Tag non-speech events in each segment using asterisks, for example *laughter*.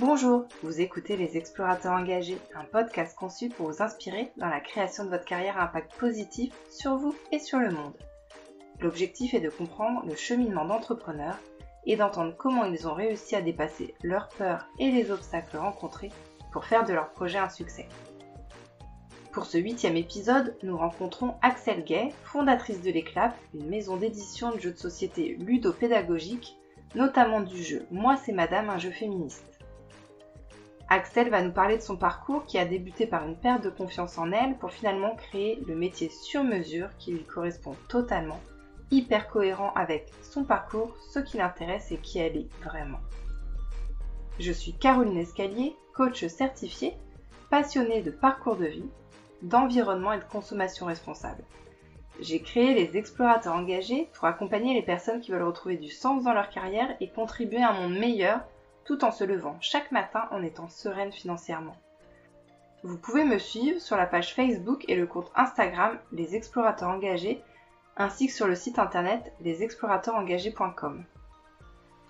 Bonjour, vous écoutez Les Explorateurs Engagés, un podcast conçu pour vous inspirer dans la création de votre carrière à impact positif sur vous et sur le monde. L'objectif est de comprendre le cheminement d'entrepreneurs et d'entendre comment ils ont réussi à dépasser leurs peurs et les obstacles rencontrés pour faire de leur projet un succès. Pour ce huitième épisode, nous rencontrons Axel Gay, fondatrice de l'Éclap, une maison d'édition de jeux de société ludopédagogiques, notamment du jeu Moi c'est Madame, un jeu féministe. Axel va nous parler de son parcours qui a débuté par une perte de confiance en elle pour finalement créer le métier sur mesure qui lui correspond totalement, hyper cohérent avec son parcours, ce qui l'intéresse et qui elle est vraiment. Je suis Caroline Escalier, coach certifiée, passionnée de parcours de vie, d'environnement et de consommation responsable. J'ai créé les explorateurs engagés pour accompagner les personnes qui veulent retrouver du sens dans leur carrière et contribuer à un monde meilleur tout en se levant chaque matin en étant sereine financièrement. Vous pouvez me suivre sur la page Facebook et le compte Instagram Les Explorateurs Engagés, ainsi que sur le site internet lesexplorateursengagés.com.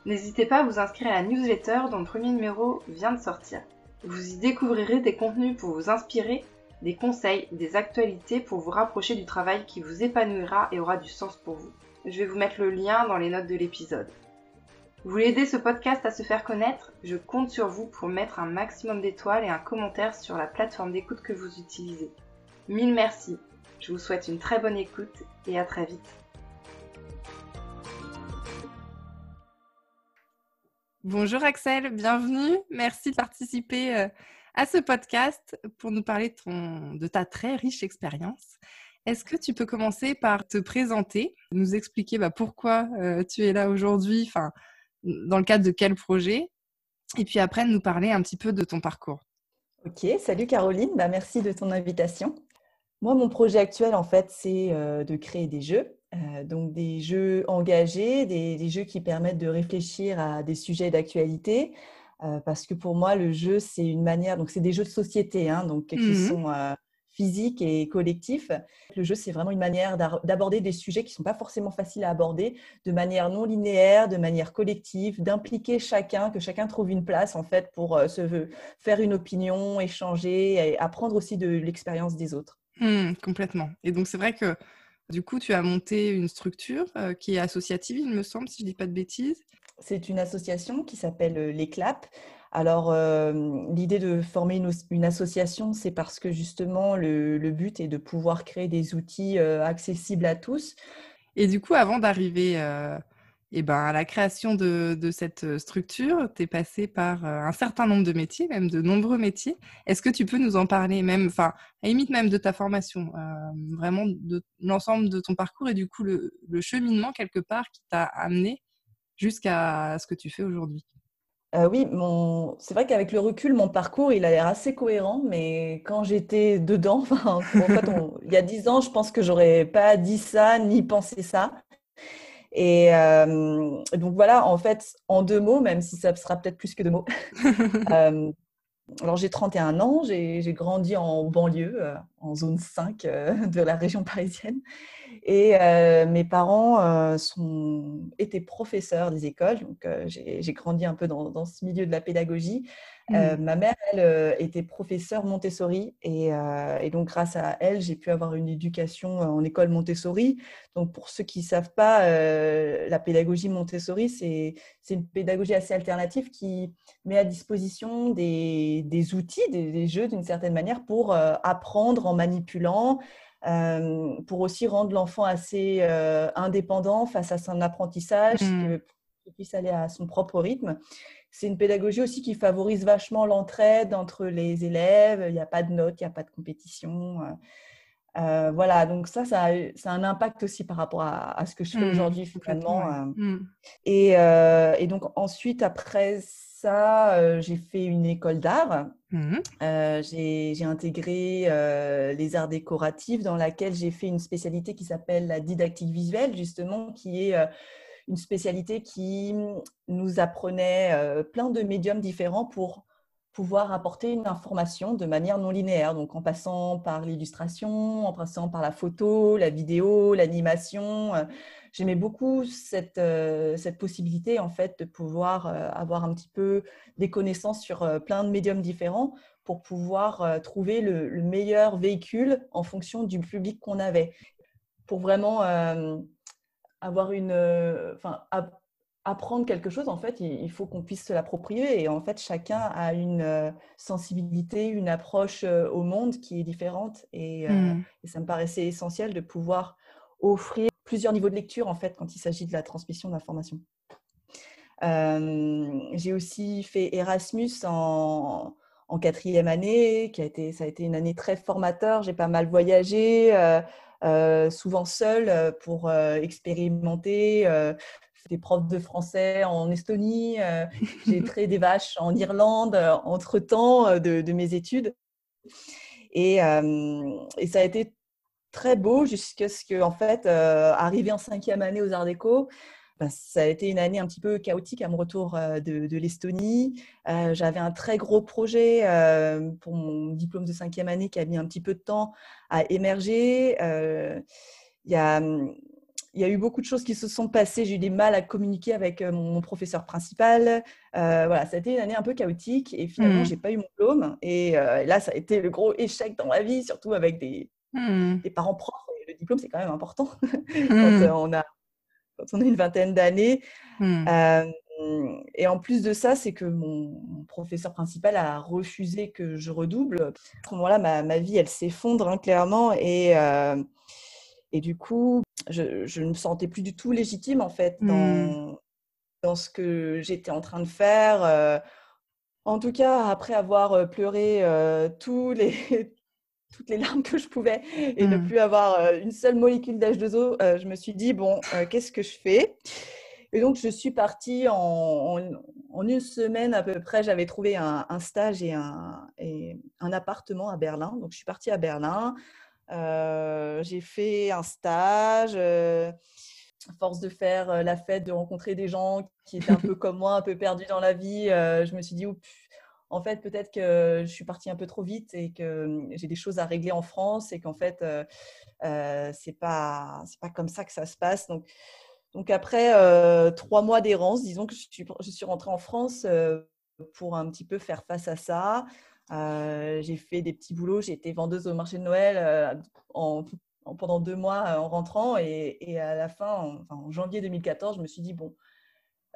N'hésitez pas à vous inscrire à la newsletter dont le premier numéro vient de sortir. Vous y découvrirez des contenus pour vous inspirer, des conseils, des actualités pour vous rapprocher du travail qui vous épanouira et aura du sens pour vous. Je vais vous mettre le lien dans les notes de l'épisode. Vous voulez aider ce podcast à se faire connaître? Je compte sur vous pour mettre un maximum d'étoiles et un commentaire sur la plateforme d'écoute que vous utilisez. Mille merci. Je vous souhaite une très bonne écoute et à très vite. Bonjour Axel, bienvenue. Merci de participer euh, à ce podcast pour nous parler de, ta très riche expérience. Est-ce que tu peux commencer par te présenter, nous expliquer bah, pourquoi euh, tu es là aujourd'hui, dans le cadre de quel projet Et puis après, nous parler un petit peu de ton parcours. Ok, salut Caroline, bah, merci de ton invitation. Moi, mon projet actuel, en fait, c'est euh, de créer des jeux. Euh, donc des jeux engagés, des, jeux qui permettent de réfléchir à des sujets d'actualité. Euh, parce que pour moi, le jeu, c'est une manière, donc c'est des jeux de société, hein, donc qui mmh sont physique et collectif. Le jeu, c'est vraiment une manière d'aborder des sujets qui ne sont pas forcément faciles à aborder de manière non linéaire, de manière collective, d'impliquer chacun, que chacun trouve une place en fait pour euh, se faire une opinion, échanger et apprendre aussi de l'expérience des autres. Mmh, complètement. Et donc, c'est vrai que du coup, tu as monté une structure euh, qui est associative, il me semble, si je ne dis pas de bêtises. C'est une association qui s'appelle euh, l'Éclap. Alors, l'idée de former une, association, c'est parce que justement, le, but est de pouvoir créer des outils accessibles à tous. Et du coup, avant d'arriver eh ben, à la création de, cette structure, tu es passé par un certain nombre de métiers, même de nombreux métiers. Est-ce que tu peux nous en parler, même, enfin, à limite même de ta formation, vraiment de l'ensemble de ton parcours et du coup le cheminement quelque part qui t'a amené jusqu'à ce que tu fais aujourd'hui? Euh, oui, c'est vrai qu'avec le recul, mon parcours, il a l'air assez cohérent, mais quand j'étais dedans, *laughs* en fait, il y a dix ans, je pense que j'aurais pas dit ça ni pensé ça. Et euh, donc voilà, en fait, en deux mots, même si ça sera peut-être plus que deux mots. *laughs* Euh, alors j'ai 31 ans, j'ai grandi en banlieue, en zone 5 *laughs* de la région parisienne. Et euh, mes parents euh, sont, étaient professeurs des écoles, donc euh, j'ai grandi un peu dans, ce milieu de la pédagogie. Mmh. ma mère, elle, était professeure Montessori, et, et donc grâce à elle, j'ai pu avoir une éducation en école Montessori. Donc pour ceux qui ne savent pas, la pédagogie Montessori, c'est une pédagogie assez alternative qui met à disposition des, des outils, des, des jeux d'une certaine manière pour apprendre en manipulant. Euh, pour aussi rendre l'enfant assez euh, indépendant face à son apprentissage, mmh. qu'il puisse aller à son propre rythme. C'est une pédagogie aussi qui favorise vachement l'entraide entre les élèves. Il n'y a pas de notes, il n'y a pas de compétition. Euh, voilà, donc ça, ça a, un impact aussi par rapport à, ce que je fais mmh, aujourd'hui finalement. Mmh. Et, et, donc ensuite, après ça, euh, j'ai fait une école d'art. Mmh euh, j'ai intégré euh, les arts décoratifs dans laquelle j'ai fait une spécialité qui s'appelle la didactique visuelle, justement, qui est une spécialité qui nous apprenait plein de médiums différents pour pouvoir apporter une information de manière non linéaire, donc en passant par l'illustration, en passant par la photo, la vidéo, l'animation, j'aimais beaucoup cette, cette possibilité en fait de pouvoir avoir un petit peu des connaissances sur plein de médiums différents pour pouvoir trouver le, meilleur véhicule en fonction du public qu'on avait. Pour vraiment avoir une, enfin, apprendre quelque chose, en fait, il, faut qu'on puisse se l'approprier. Et en fait, chacun a une euh, sensibilité, une approche euh, au monde qui est différente. Et, euh, mmh. et, ça me paraissait essentiel de pouvoir offrir plusieurs niveaux de lecture, en fait, quand il s'agit de la transmission d'informations. J'ai aussi fait Erasmus en, quatrième année, qui a été, ça a été une année très formateur. J'ai pas mal voyagé. souvent seule pour expérimenter, des profs de français en Estonie, euh, j'ai traité des vaches en Irlande euh, entre-temps euh, de, mes études. Et, et, ça a été très beau jusqu'à ce que, en fait, arrivé en cinquième année aux Arts Déco, ben, ça a été une année un petit peu chaotique à mon retour de, de l'Estonie. J'avais un très gros projet pour mon diplôme de cinquième année qui a mis un petit peu de temps à émerger. Il y a il y a eu beaucoup de choses qui se sont passées. J'ai eu des mal à communiquer avec euh, mon, professeur principal. Euh, voilà, ça a été une année un peu chaotique et finalement, mmh. j'ai pas eu mon diplôme. Et euh, là, ça a été le gros échec dans ma vie, surtout avec des, mmh. des parents profs. le diplôme, c'est quand même important *laughs* quand, mmh. on a, quand on a une vingtaine d'années. et en plus de ça, c'est que mon, professeur principal a refusé que je redouble. À ce moment-là, ma, ma, vie, elle s'effondre hein, clairement. Et, et du coup, je, ne me sentais plus du tout légitime en fait dans, dans ce que j'étais en train de faire. Euh. en tout cas, après avoir euh, pleuré euh, tous les, toutes les larmes que je pouvais et ne mmh. plus avoir une seule molécule d'H2O, je me suis dit, bon, qu'est-ce que je fais? Et donc, je suis partie en, en, une semaine à peu près. J'avais trouvé un, un stage et un, et un appartement à Berlin. Donc, je suis partie à Berlin. Euh, j'ai fait un stage. Euh, force de faire euh, la fête, de rencontrer des gens qui étaient un peu comme moi, un peu perdus dans la vie, je me suis dit, en fait, peut-être que je suis partie un peu trop vite et que j'ai des choses à régler en France et qu'en fait, euh, c'est pas c'est pas comme ça que ça se passe. Donc, donc après trois mois d'errance, disons que je suis, je suis rentrée en France pour un petit peu faire face à ça. Euh, j'ai fait des petits boulots. J'ai été vendeuse au marché de Noël euh, en, pendant deux mois euh, en rentrant. Et, à la fin, en, janvier 2014, je me suis dit, bon,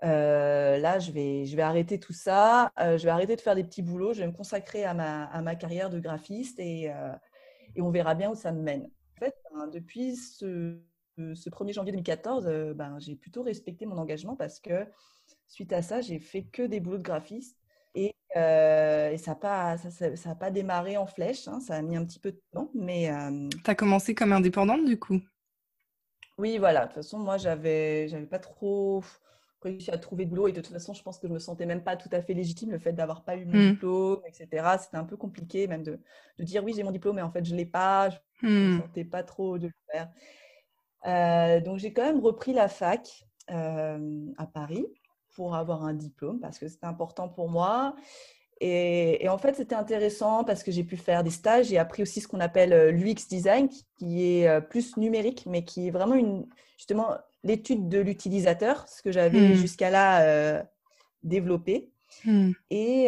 là, je vais, je vais arrêter tout ça. je vais arrêter de faire des petits boulots. Je vais me consacrer à ma, à ma carrière de graphiste et, et, on verra bien où ça me mène. En fait, ben, depuis ce, ce 1er janvier 2014, ben, j'ai plutôt respecté mon engagement parce que suite à ça, j'ai fait que des boulots de graphiste. Et, euh, ça n'a pas, ça, pas démarré en flèche, hein, ça a mis un petit peu de temps. Mais, euh, Tu as commencé comme indépendante du coup? Oui, voilà. De toute façon, moi, j'avais, j'avais pas trop réussi à trouver de boulot. Et de toute façon, je pense que je me sentais même pas tout à fait légitime, le fait d'avoir pas eu mon mmh. diplôme, etc. C'était un peu compliqué même de, de dire oui, j'ai mon diplôme, mais en fait, je l'ai pas. Je ne me mmh. sentais pas trop de le faire. Euh, donc, j'ai quand même repris la fac à Paris pour avoir un diplôme parce que c'était important pour moi. Et, en fait, c'était intéressant parce que j'ai pu faire des stages. J'ai appris aussi ce qu'on appelle euh, l'UX design, qui est euh, plus numérique, mais qui est vraiment une, justement l'étude de l'utilisateur, ce que j'avais hmm. jusqu'à là euh, développé. Hmm. Et,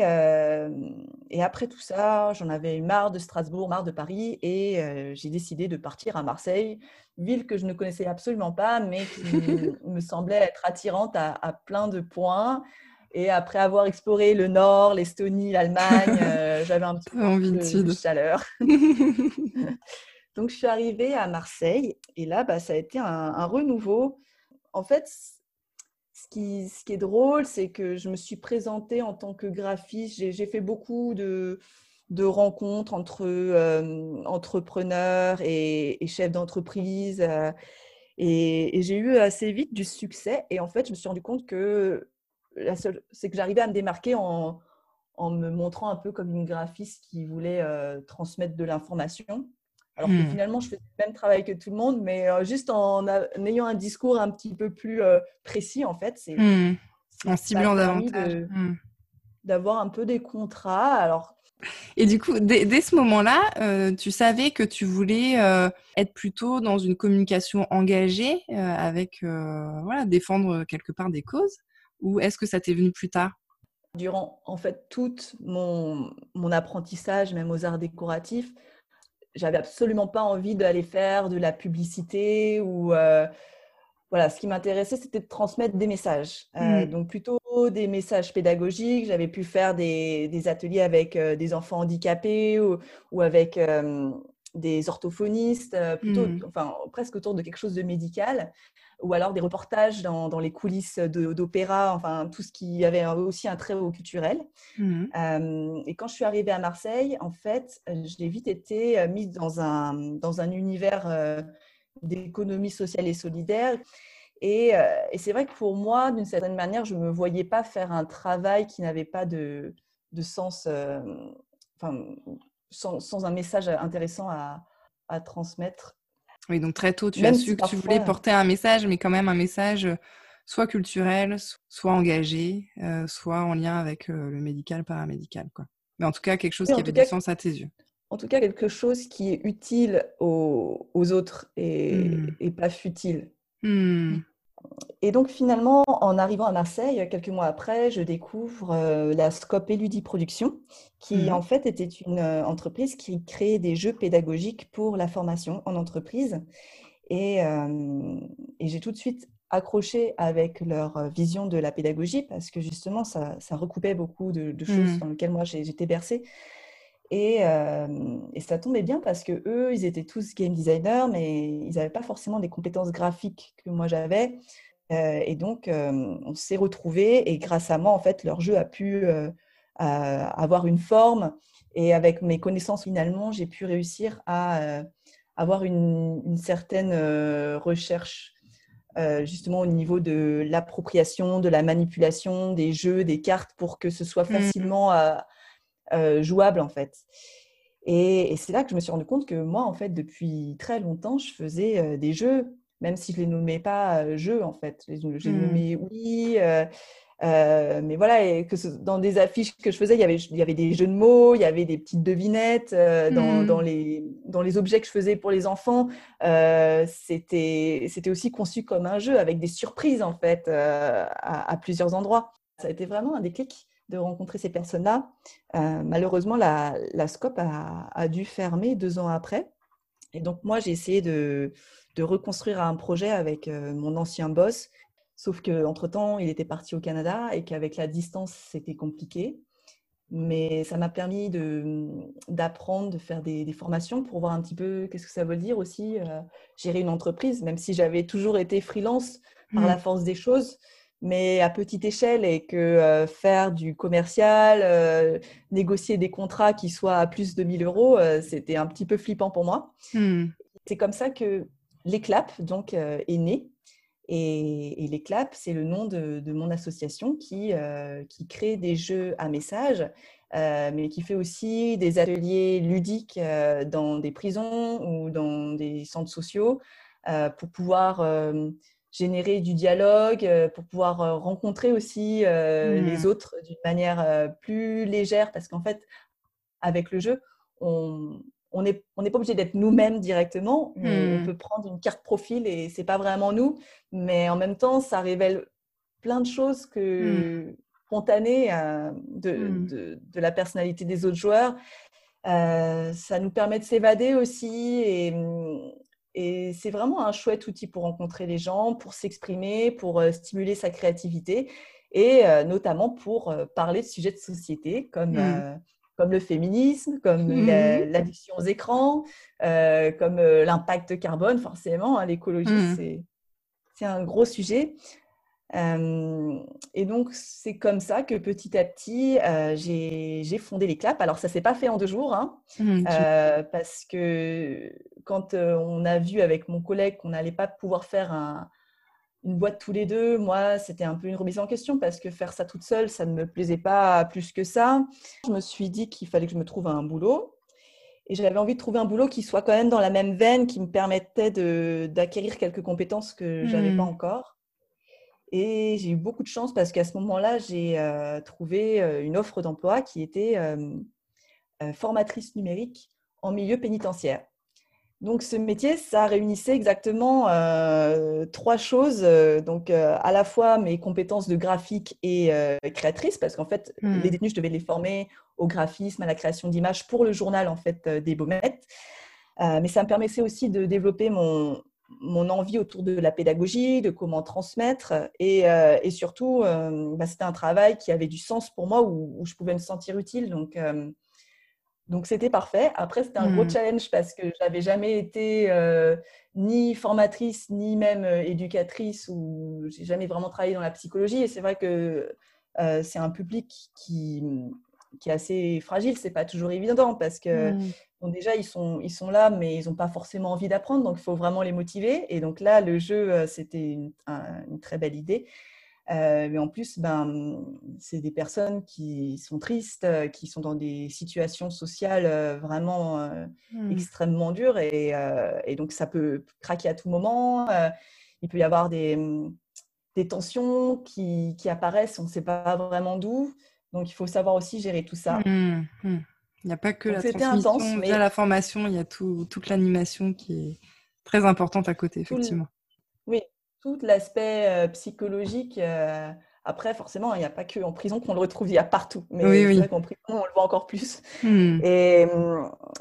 et, après tout ça, j'en avais marre de Strasbourg, marre de Paris, et j'ai décidé de partir à Marseille, ville que je ne connaissais absolument pas, mais qui me *laughs* semblait être attirante à, plein de points. Et après avoir exploré le Nord, l'Estonie, l'Allemagne, *laughs* j'avais un petit peu envie de, chaleur. *laughs* Donc, je suis arrivée à Marseille et là, bah, ça a été un, un renouveau. En fait, ce qui, est drôle, c'est que je me suis présentée en tant que graphiste. J'ai fait beaucoup de, rencontres entre euh, entrepreneurs et, chefs d'entreprise. Euh, et, j'ai eu assez vite du succès. Et en fait, je me suis rendu compte que c'est que j'arrivais à me démarquer en, en, me montrant un peu comme une graphiste qui voulait euh, transmettre de l'information. Alors que mmh. finalement, je faisais le même travail que tout le monde, mais juste en, ayant un discours un petit peu plus précis, en fait. C'est, mmh. En ciblant davantage. Mmh. D'avoir un peu des contrats. Alors, Et du coup, dès, ce moment-là, euh, tu savais que tu voulais euh, être plutôt dans une communication engagée, euh, avec voilà, défendre quelque part des causes, ou est-ce que ça t'est venu plus tard? Durant en fait tout mon, mon apprentissage, même aux arts décoratifs, j'avais absolument pas envie d'aller faire de la publicité ou voilà, ce qui m'intéressait, c'était de transmettre des messages. Euh, mmh. Donc, plutôt des messages pédagogiques. J'avais pu faire des, ateliers avec euh, des enfants handicapés ou, avec euh, des orthophonistes, plutôt, mmh. enfin, presque autour de quelque chose de médical. Ou alors des reportages dans, les coulisses d'opéra, enfin, tout ce qui avait aussi un trait au culturel. Mmh. et quand je suis arrivée à Marseille, en fait, j'ai vite été mise dans un, dans un univers d'économie sociale et solidaire. Et, euh, et c'est vrai que pour moi, d'une certaine manière, je ne me voyais pas faire un travail qui n'avait pas de, de sens, euh, enfin, sans, sans, un message intéressant à, à, transmettre. Oui, donc très tôt, tu as su que tu voulais porter un message, mais quand même un message soit culturel, soit engagé, euh, soit en lien avec le médical, paramédical. Quoi. Mais en tout cas, quelque chose qui avait du sens à tes yeux en tout cas quelque chose qui est utile aux, autres et, mmh. pas futile. Mmh. Et donc finalement, en arrivant à Marseille, quelques mois après, je découvre euh, la Scope Eludi Production, qui mmh. en fait était une euh, entreprise qui créait des jeux pédagogiques pour la formation en entreprise. Et, euh, j'ai tout de suite accroché avec leur vision de la pédagogie parce que justement, ça, recoupait beaucoup de, de choses dans lesquelles moi j'étais bercée. Et, et, ça tombait bien parce que eux, ils étaient tous game designers, mais ils n'avaient pas forcément des compétences graphiques que moi j'avais. et donc, on s'est retrouvés et grâce à moi, en fait, leur jeu a pu avoir une forme. Et avec mes connaissances finalement, j'ai pu réussir à avoir une, une certaine recherche justement au niveau de l'appropriation, de la manipulation des jeux, des cartes pour que ce soit mmh. facilement euh, jouable en fait. Et, c'est là que je me suis rendu compte que moi, en fait, depuis très longtemps, je faisais euh, des jeux, même si je les nommais pas euh, jeux en fait. Je les, mmh. nommais oui. mais voilà, et que dans des affiches que je faisais, il y, avait, il y avait des jeux de mots, il y avait des petites devinettes dans, dans, les, dans les objets que je faisais pour les enfants. C'était aussi conçu comme un jeu avec des surprises en fait à, à, plusieurs endroits. Ça a été vraiment un déclic de rencontrer ces personnes-là. Euh, malheureusement, la, la SCOP a, dû fermer deux ans après. Et donc, moi, j'ai essayé de, de, reconstruire un projet avec euh, mon ancien boss. Sauf qu'entre-temps, il était parti au Canada et qu'avec la distance, c'était compliqué. Mais ça m'a permis d'apprendre, de, faire des, formations pour voir un petit peu qu'est-ce que ça veut dire aussi euh, gérer une entreprise, même si j'avais toujours été freelance par mmh. la force des choses mais à petite échelle et que euh, faire du commercial, euh, négocier des contrats qui soient à plus de 1000 euros, euh, c'était un petit peu flippant pour moi. Hmm. C'est comme ça que l'ECLAP donc, est né. Et, et l'ECLAP, c'est le nom de, mon association qui, qui crée des jeux à message, mais qui fait aussi des ateliers ludiques dans des prisons ou dans des centres sociaux pour pouvoir générer du dialogue, euh, pour pouvoir euh, rencontrer aussi euh, les mmh. autres d'une manière plus légère, parce qu'en fait, avec le jeu, on on n'est on pas obligé d'être nous-mêmes directement. On, mmh. peut prendre une carte profil et c'est pas vraiment nous, mais en même temps, ça révèle plein de choses que mmh. spontanées de, de, de, la personnalité des autres joueurs. ça nous permet de s'évader aussi et, et c'est vraiment un chouette outil pour rencontrer les gens, pour s'exprimer, pour euh, stimuler sa créativité et euh, notamment pour euh, parler de sujets de société comme, mmh. comme le féminisme, comme mmh. l'addiction aux écrans, comme l'impact carbone, forcément. Hein, l'écologie, mmh. c'est un gros sujet et donc, c'est comme ça que petit à petit, j'ai fondé les claps. Alors, ça ne s'est pas fait en deux jours, hein, mmh, parce que quand on a vu avec mon collègue qu'on n'allait pas pouvoir faire un, une boîte tous les deux, moi, c'était un peu une remise en question parce que faire ça toute seule, ça ne me plaisait pas plus que ça. Je me suis dit qu'il fallait que je me trouve un boulot. Et j'avais envie de trouver un boulot qui soit quand même dans la même veine, qui me permettait d'acquérir quelques compétences que je n'avais pas mmh. encore. Et j'ai eu beaucoup de chance parce qu'à ce moment-là, j'ai trouvé une offre d'emploi qui était formatrice numérique en milieu pénitentiaire. Donc ce métier, ça réunissait exactement euh, trois choses. Euh, donc euh, à la fois mes compétences de graphique et créatrice, parce qu'en fait les détenus, je devais les former au graphisme, à la création d'images pour le journal en fait des Baumettes. mais ça me permettait aussi de développer mon, mon envie autour de la pédagogie, de comment transmettre, et, et surtout bah, c'était un travail qui avait du sens pour moi où, où je pouvais me sentir utile. Donc donc c'était parfait. Après, c'était un gros mmh. challenge parce que j'avais jamais été euh, ni formatrice, ni même euh, éducatrice, ou j'ai jamais vraiment travaillé dans la psychologie. Et c'est vrai que euh, c'est un public qui, qui est assez fragile. C'est pas toujours évident parce que mmh. déjà ils sont, ils sont là, mais ils n'ont pas forcément envie d'apprendre. Donc il faut vraiment les motiver. Et donc là, le jeu, c'était une, une très belle idée. Euh, mais en plus, ben, c'est des personnes qui sont tristes, euh, qui sont dans des situations sociales euh, vraiment mmh. extrêmement dures. Et, et, donc, ça peut craquer à tout moment. il peut y avoir des, des tensions qui, qui, apparaissent, on ne sait pas vraiment d'où. Donc, il faut savoir aussi gérer tout ça. Mmh, il n'y a pas que la transmission, intense, mais... la formation, il y a tout, toute l'animation qui est très importante à côté, effectivement. Oui, tout l'aspect euh, psychologique. Euh, après, forcément, il n'y a pas que en prison qu'on le retrouve, il y a partout. Mais c'est vrai qu'en prison, on le voit encore plus. Hmm. Et,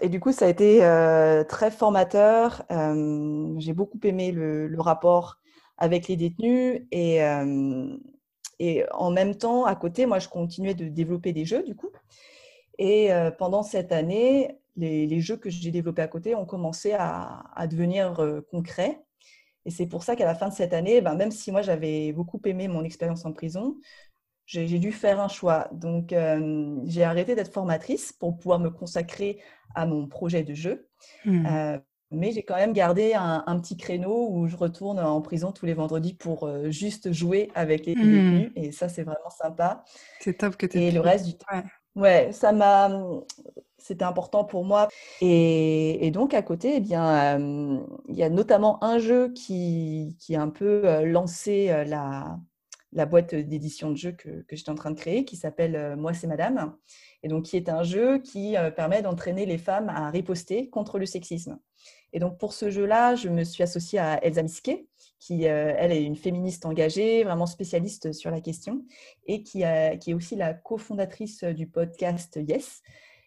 et, du coup, ça a été euh, très formateur. J'ai beaucoup aimé le, le, rapport avec les détenus. Et, et en même temps, à côté, moi, je continuais de développer des jeux, du coup. Et pendant cette année, les, les jeux que j'ai développés à côté ont commencé à, à devenir concrets. Et c'est pour ça qu'à la fin de cette année, ben, même si moi j'avais beaucoup aimé mon expérience en prison, j'ai dû faire un choix. Donc euh, j'ai arrêté d'être formatrice pour pouvoir me consacrer à mon projet de jeu. Mmh. Mais j'ai quand même gardé un, petit créneau où je retourne en prison tous les vendredis pour euh, juste jouer avec les mmh. détenus. Et ça, c'est vraiment sympa. C'est top que tu Et le reste du temps. Ouais. ça m'a c'était important pour moi. Et, donc, à côté, eh bien, euh, il y a notamment un jeu qui, qui a un peu euh, lancé la, la boîte d'édition de jeux que, que j'étais en train de créer, qui s'appelle Moi, c'est Madame. Et donc, qui est un jeu qui permet d'entraîner les femmes à riposter contre le sexisme. Et donc, pour ce jeu-là, je me suis associée à Elsa Misquet, qui, elle, est une féministe engagée, vraiment spécialiste sur la question, et qui, qui est aussi la cofondatrice du podcast Yes,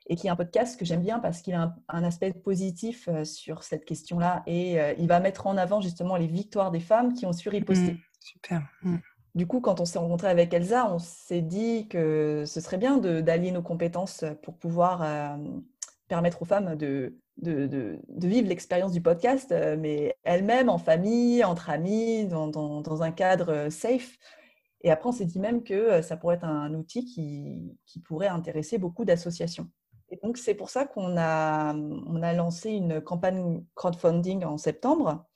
et qui est un podcast que j'aime bien parce qu'il a un, aspect positif euh, sur cette question-là et euh, il va mettre en avant justement les victoires des femmes qui ont su riposter. Mmh, super. Mmh. Du coup, quand on s'est rencontré avec Elsa, on s'est dit que ce serait bien d'allier nos compétences pour pouvoir euh, permettre aux femmes de, de, vivre l'expérience du podcast, mais elles-mêmes en famille, entre amis, dans, un cadre safe. Et après, on s'est dit même que ça pourrait être un outil qui, pourrait intéresser beaucoup d'associations. Et donc, c'est pour ça qu'on a, lancé une campagne crowdfunding en septembre.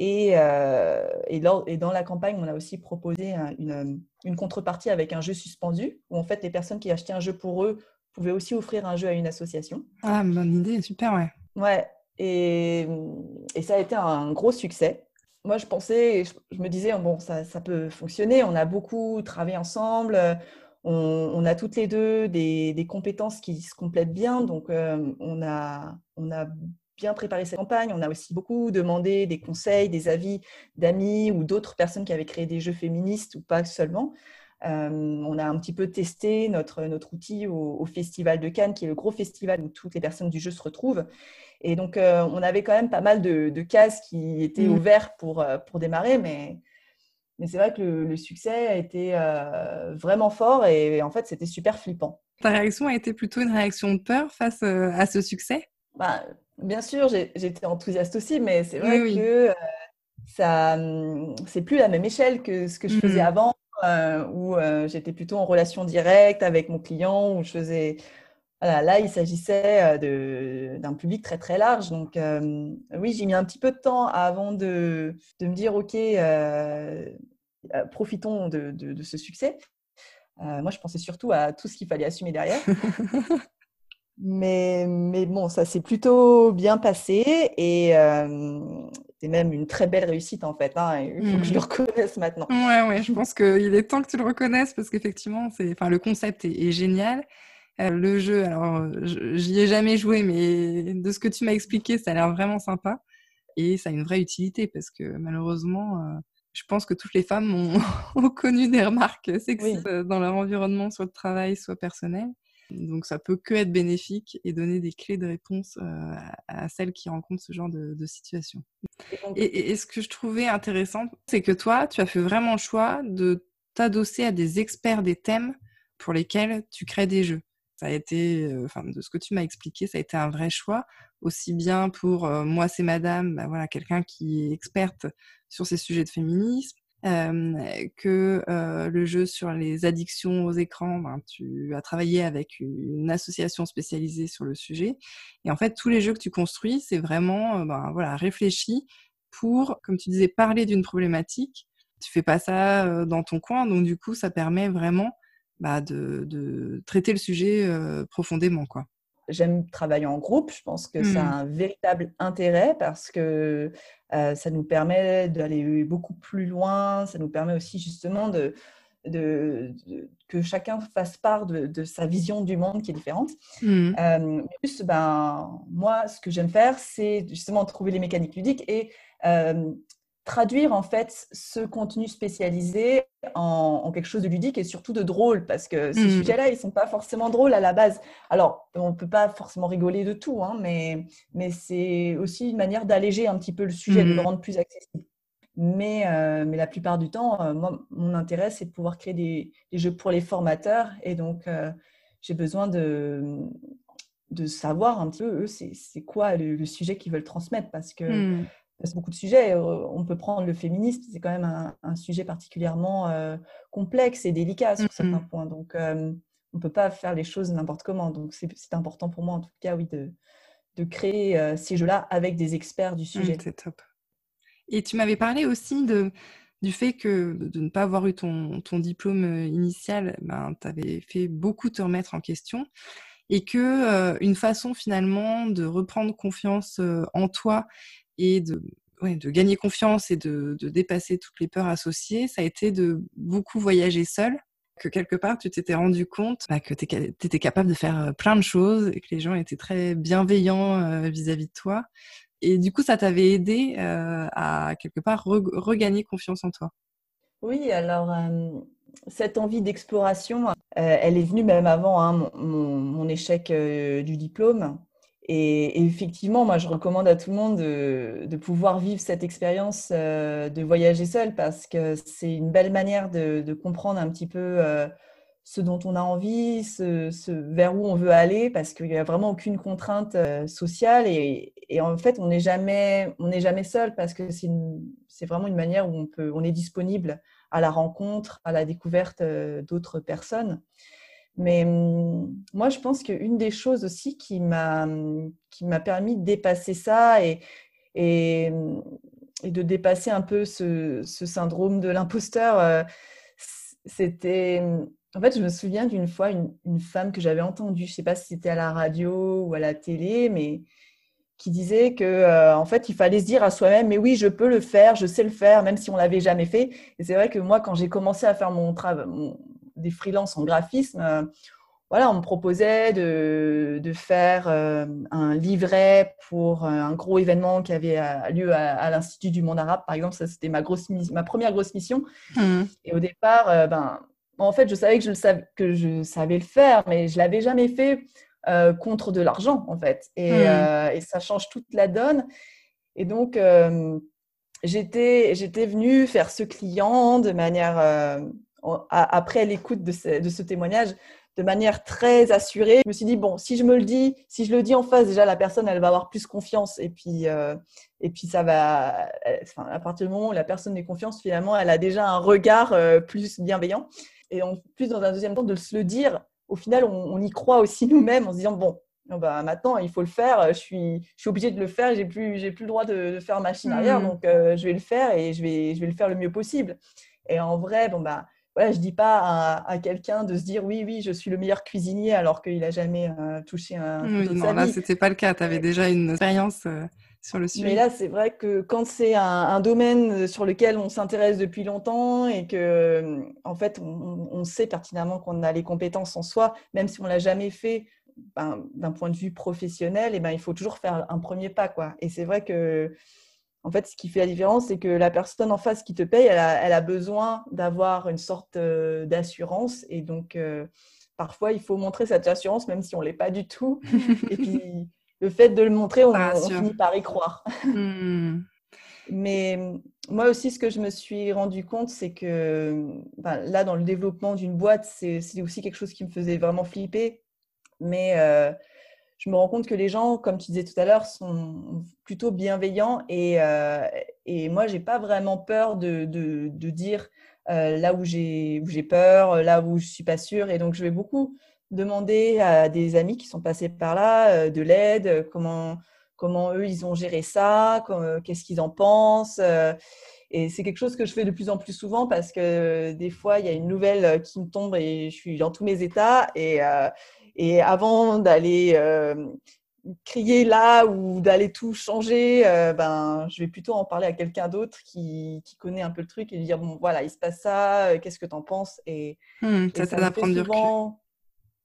Euh, et, dans la campagne, on a aussi proposé une, une, contrepartie avec un jeu suspendu, où en fait, les personnes qui achetaient un jeu pour eux pouvaient aussi offrir un jeu à une association. Ah, bonne idée, super, ouais. Ouais, et, et ça a été un gros succès. Moi, je pensais, je, me disais, bon, ça, ça, peut fonctionner, on a beaucoup travaillé ensemble, on, a toutes les deux des, compétences qui se complètent bien. Donc, euh, on, a, on a bien préparé cette campagne. On a aussi beaucoup demandé des conseils, des avis d'amis ou d'autres personnes qui avaient créé des jeux féministes ou pas seulement. Euh, on a un petit peu testé notre, notre outil au, Festival de Cannes, qui est le gros festival où toutes les personnes du jeu se retrouvent. Et donc, euh, on avait quand même pas mal de, cases qui étaient mmh. ouvertes pour, pour démarrer, mais mais c'est vrai que le, succès a été euh, vraiment fort et, en fait, c'était super flippant. Ta réaction a été plutôt une réaction de peur face euh, à ce succès? Bah, Bien sûr, j'étais enthousiaste aussi, mais c'est vrai que euh, ça, hum, c'est plus la même échelle que ce que je faisais mmh. Avant, où j'étais plutôt en relation directe avec mon client, où je faisais là, il s'agissait d'un public très très large. Donc oui, j'ai mis un petit peu de temps avant de, me dire, OK, profitons de, ce succès. moi, je pensais surtout à tout ce qu'il fallait assumer derrière. *laughs* mais, mais bon, ça s'est plutôt bien passé et même une très belle réussite en fait. Hein, il faut que je le mmh. reconnaisse maintenant. Ouais, ouais, je *laughs* pense qu'il est temps que tu le reconnaisses parce qu'effectivement, enfin, le concept est, est génial. le jeu, alors j'y ai jamais joué, mais de ce que tu m'as expliqué, ça a l'air vraiment sympa et ça a une vraie utilité parce que malheureusement, je pense que toutes les femmes ont, *laughs* connu des remarques sexistes dans leur environnement, soit de travail, soit personnel. Donc ça peut que être bénéfique et donner des clés de réponse à, celles qui rencontrent ce genre de, situation. Et, ce que je trouvais intéressant, c'est que toi, tu as fait vraiment le choix de t'adosser à des experts des thèmes pour lesquels tu crées des jeux. Ça a été, enfin, de ce que tu m'as expliqué, ça a été un vrai choix, aussi bien pour moi c'est Madame, bah, voilà, quelqu'un qui est experte sur ces sujets de féminisme, que le jeu sur les addictions aux écrans, ben, tu as travaillé avec une association spécialisée sur le sujet. Et en fait, tous les jeux que tu construis, c'est vraiment ben, voilà, réfléchi pour, comme tu disais, parler d'une problématique. Tu fais pas ça dans ton coin, donc du coup, ça permet vraiment bah, de, de, traiter le sujet profondément. quoi. J'aime travailler en groupe. Je pense que ça a mmh. un véritable intérêt parce que ça nous permet d'aller beaucoup plus loin. Ça nous permet aussi justement de, de, que chacun fasse part de, sa vision du monde qui est différente. Mmh. plus, ben, moi, ce que j'aime faire, c'est justement trouver les mécaniques ludiques et traduire en fait ce contenu spécialisé en, quelque chose de ludique et surtout de drôle parce que ces mmh. sujets-là, ils sont pas forcément drôles à la base. Alors, on peut pas forcément rigoler de tout, hein, mais, mais c'est aussi une manière d'alléger un petit peu le sujet, de le mmh. rendre plus accessible. Mais, euh, mais la plupart du temps, euh, moi, mon intérêt, c'est de pouvoir créer des, jeux pour les formateurs et donc euh, j'ai besoin de, de savoir un petit peu, eux, c'est quoi le, sujet qu'ils veulent transmettre parce que mmh c'est beaucoup de sujets. On peut prendre le féminisme, c'est quand même un, sujet particulièrement complexe et délicat sur certains points. Donc, on ne peut pas faire les choses n'importe comment. Donc, c'est important pour moi, en tout cas, oui, de, de créer ces jeux-là avec des experts du mmh, sujet. c'est top. Et tu m'avais parlé aussi de, du fait que de ne pas avoir eu ton, ton diplôme initial, ben, tu avais fait beaucoup te remettre en question et que une façon finalement de reprendre confiance en toi et de, gagner confiance et de, dépasser toutes les peurs associées, ça a été de beaucoup voyager seul. Que quelque part, tu t'étais rendu compte bah, que tu étais capable de faire plein de choses et que les gens étaient très bienveillants vis-à-vis de toi. Et du coup, ça t'avait aidé à quelque part regagner confiance en toi? Oui, alors cette envie d'exploration, elle est venue même avant hein, mon, échec du diplôme. Et, effectivement, moi, je recommande à tout le monde de, pouvoir vivre cette expérience euh, de voyager seul parce que c'est une belle manière de, comprendre un petit peu euh, ce dont on a envie, ce, vers où on veut aller parce qu'il n'y a vraiment aucune contrainte euh, sociale et, en fait, on n'est jamais, jamais seul parce que c'est vraiment une manière où on, peut, on est disponible à la rencontre, à la découverte d'autres personnes. Mais hum, moi, je pense qu'une des choses aussi qui m'a m'a permis de dépasser ça et, et, hum, et, de dépasser un peu ce, syndrome de l'imposteur, euh, c'était en fait, je me souviens d'une fois une, une, femme que j'avais entendue, je ne sais pas si c'était à la radio ou à la télé, mais qui disait que euh, en fait, il fallait se dire à soi-même, mais oui, je peux le faire, je sais le faire, même si on l'avait jamais fait. Et c'est vrai que moi, quand j'ai commencé à faire mon travail, des freelances en graphisme, euh, voilà, on me proposait de, de faire euh, un livret pour euh, un gros événement qui avait lieu à, l'Institut du monde arabe, par exemple. Ça, c'était ma, grosse, ma première grosse mission. Mmh. Et au départ, ben, en fait, je savais que je, le savais, que je savais le faire, mais je l'avais jamais fait contre de l'argent, en fait. Et, mmh. et, ça change toute la donne. Et donc, j'étais, j'étais venue faire ce client de manière après l'écoute de ce, témoignage, de manière très assurée. Je me suis dit, bon, si je me le dis, si je le dis en face, déjà, la personne, elle va avoir plus confiance. Et puis, euh, et puis ça va, à partir du moment où la personne est confiance, finalement, elle a déjà un regard euh, plus bienveillant. Et en plus, dans un deuxième temps, de se le dire, au final, on, y croit aussi nous-mêmes en se disant, bon, bah, maintenant, il faut le faire. Je suis, je suis obligée de le faire. J'ai plus, j'ai plus le droit de, faire machine arrière. Mmh. Donc, euh, je vais le faire et je vais, je vais le faire le mieux possible. Et en vrai, bon, bah, voilà, je dis pas à, quelqu'un de se dire oui, oui, je suis le meilleur cuisinier alors qu'il n'a jamais euh, touché un. Oui, non, là, c'était pas le cas. Tu avais déjà une expérience euh, sur le sujet. Mais là, c'est vrai que quand c'est un, domaine sur lequel on s'intéresse depuis longtemps et que, en fait, on, sait pertinemment qu'on a les compétences en soi, même si on l'a jamais fait ben, d'un point de vue professionnel, et eh ben, il faut toujours faire un premier pas. Quoi. Et c'est vrai que, en fait, ce qui fait la différence, c'est que la personne en face qui te paye, elle a, elle a besoin d'avoir une sorte euh, d'assurance. Et donc, euh, parfois, il faut montrer cette assurance, même si on ne l'est pas du tout. *laughs* et puis, le fait de le montrer, on, finit par y croire. Hmm. Mais moi aussi, ce que je me suis rendu compte, c'est que là, dans le développement d'une boîte, c'est aussi quelque chose qui me faisait vraiment flipper. Mais euh, je me rends compte que les gens, comme tu disais tout à l'heure, sont plutôt bienveillants. Et, euh, et moi, j'ai pas vraiment peur de, de, dire euh, là où j'ai peur, là où je suis pas sûre. Et donc, je vais beaucoup demander à des amis qui sont passés par là euh, de l'aide, comment, comment eux, ils ont géré ça, qu'est-ce qu'ils en pensent. Et c'est quelque chose que je fais de plus en plus souvent parce que des fois, il y a une nouvelle qui me tombe et je suis dans tous mes états. Et, et avant d'aller crier là ou d'aller tout changer, ben, je vais plutôt en parler à quelqu'un d'autre qui, qui, connaît un peu le truc et lui dire bon, voilà, il se passe ça, qu'est-ce que tu en penses? Et, mmh, ça à prendre du recul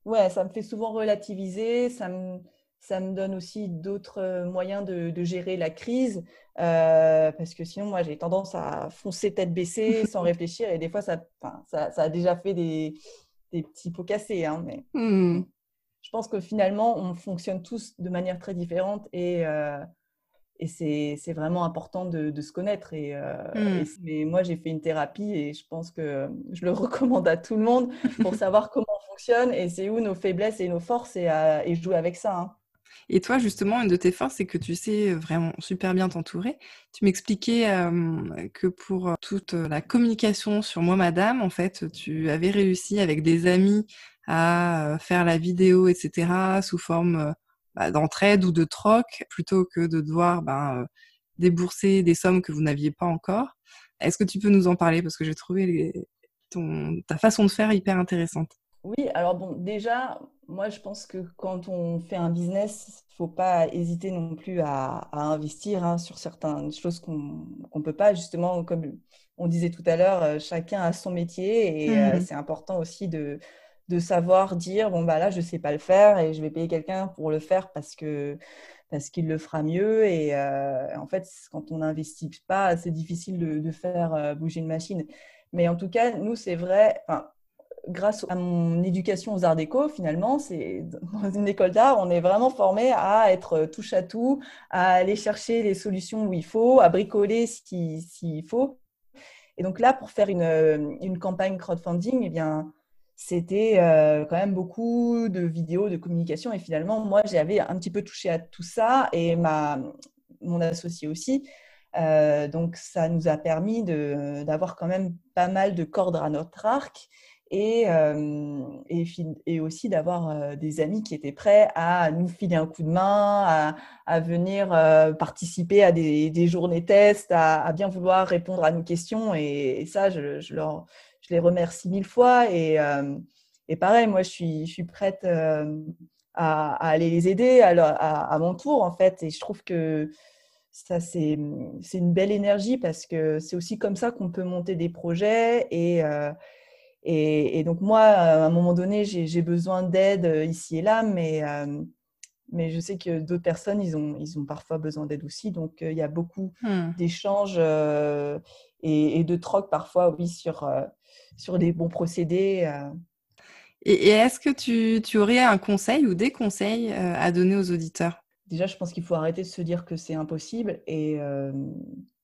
ouais, ça me fait souvent relativiser, ça me, ça me donne aussi d'autres euh, moyens de, gérer la crise, euh, parce que sinon, moi, j'ai tendance à foncer tête baissée *laughs* sans réfléchir, et des fois, ça, ça, ça a déjà fait des, des, petits pots cassés. Hein, mais mmh. Je pense que finalement, on fonctionne tous de manière très différente, et, euh, et c'est vraiment important de, se connaître. Et, mmh. mais moi, j'ai fait une thérapie, et je pense que je le *laughs* recommande à tout le monde pour savoir comment fonctionne et c'est où nos faiblesses et nos forces et, et jouer avec ça. Hein. Et toi, justement, une de tes forces, c'est que tu sais vraiment super bien t'entourer. Tu m'expliquais que pour toute la communication sur Moi Madame, en fait, tu avais réussi avec des amis à faire la vidéo, etc., sous forme bah, d'entraide ou de troc, plutôt que de devoir ben, débourser des sommes que vous n'aviez pas encore. Est-ce que tu peux nous en parler? Parce que j'ai trouvé ton, ta façon de faire hyper intéressante. Oui, alors bon, déjà, moi je pense que quand on fait un business, il ne faut pas hésiter non plus à, investir hein, sur certaines choses qu'on ne peut pas. Justement, comme on disait tout à l'heure, euh, chacun a son métier et euh, mmh. c'est important aussi de, de savoir dire, bon, bah là, je sais pas le faire et je vais payer quelqu'un pour le faire parce que parce qu'il le fera mieux. Et euh, en fait, quand on n'investit pas, c'est difficile de, faire bouger une machine. Mais en tout cas, nous, c'est vrai, grâce à mon éducation aux arts déco, finalement, c'est *laughs* dans une école d'art, on est vraiment formé à être touche à tout, à aller chercher les solutions où il faut, à bricoler s'il si, faut. Et donc là, pour faire une, une campagne crowdfunding, eh bien, c'était euh, quand même beaucoup de vidéos, de communication. Et finalement, moi, j'avais un petit peu touché à tout ça et ma, mon associé aussi. Euh, donc, ça nous a permis d'avoir quand même pas mal de cordes à notre arc et, euh, et, et, aussi d'avoir euh, des amis qui étaient prêts à nous filer un coup de main, à, venir participer à des, des, journées tests, à, bien vouloir répondre à nos questions. Et, ça, je, leur, je les remercie mille fois. Et, et pareil, moi, je suis, je suis prête à, à, aller les aider à, à, mon tour, en fait. Et je trouve que ça, c'est une belle énergie parce que c'est aussi comme ça qu'on peut monter des projets et et, donc moi, à un moment donné, j'ai besoin d'aide euh, ici et là, mais, euh, mais je sais que d'autres personnes, ils ont, ils ont parfois besoin d'aide aussi. Donc euh, il y a beaucoup mmh. d'échanges et, de troc parfois, oui, sur, sur des bons procédés. Et, est-ce que tu, tu, aurais un conseil ou des conseils à donner aux auditeurs? Déjà, je pense qu'il faut arrêter de se dire que c'est impossible et,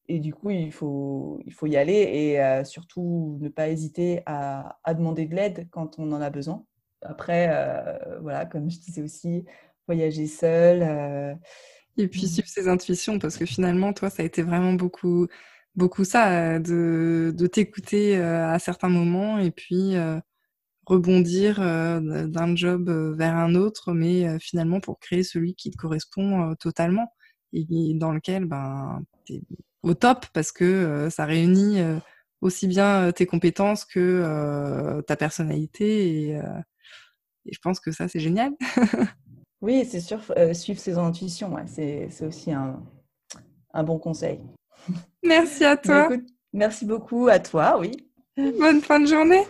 et du coup, il faut, il faut y aller et euh, surtout ne pas hésiter à, à demander de l'aide quand on en a besoin. Après, euh, voilà, comme je disais aussi, voyager seul. Euh, et puis mmh. suivre ses intuitions, parce que finalement, toi, ça a été vraiment beaucoup, beaucoup ça, de, de t'écouter à certains moments et puis rebondir d'un job vers un autre, mais finalement pour créer celui qui te correspond totalement et dans lequel ben, tu au top parce que euh, ça réunit euh, aussi bien euh, tes compétences que ta personnalité et, je pense que ça c'est génial. oui, c'est sûr, suivre ses intuitions, c'est aussi un, un bon conseil. Merci à bah toi. Merci beaucoup à toi, oui. Bonne fin de journée.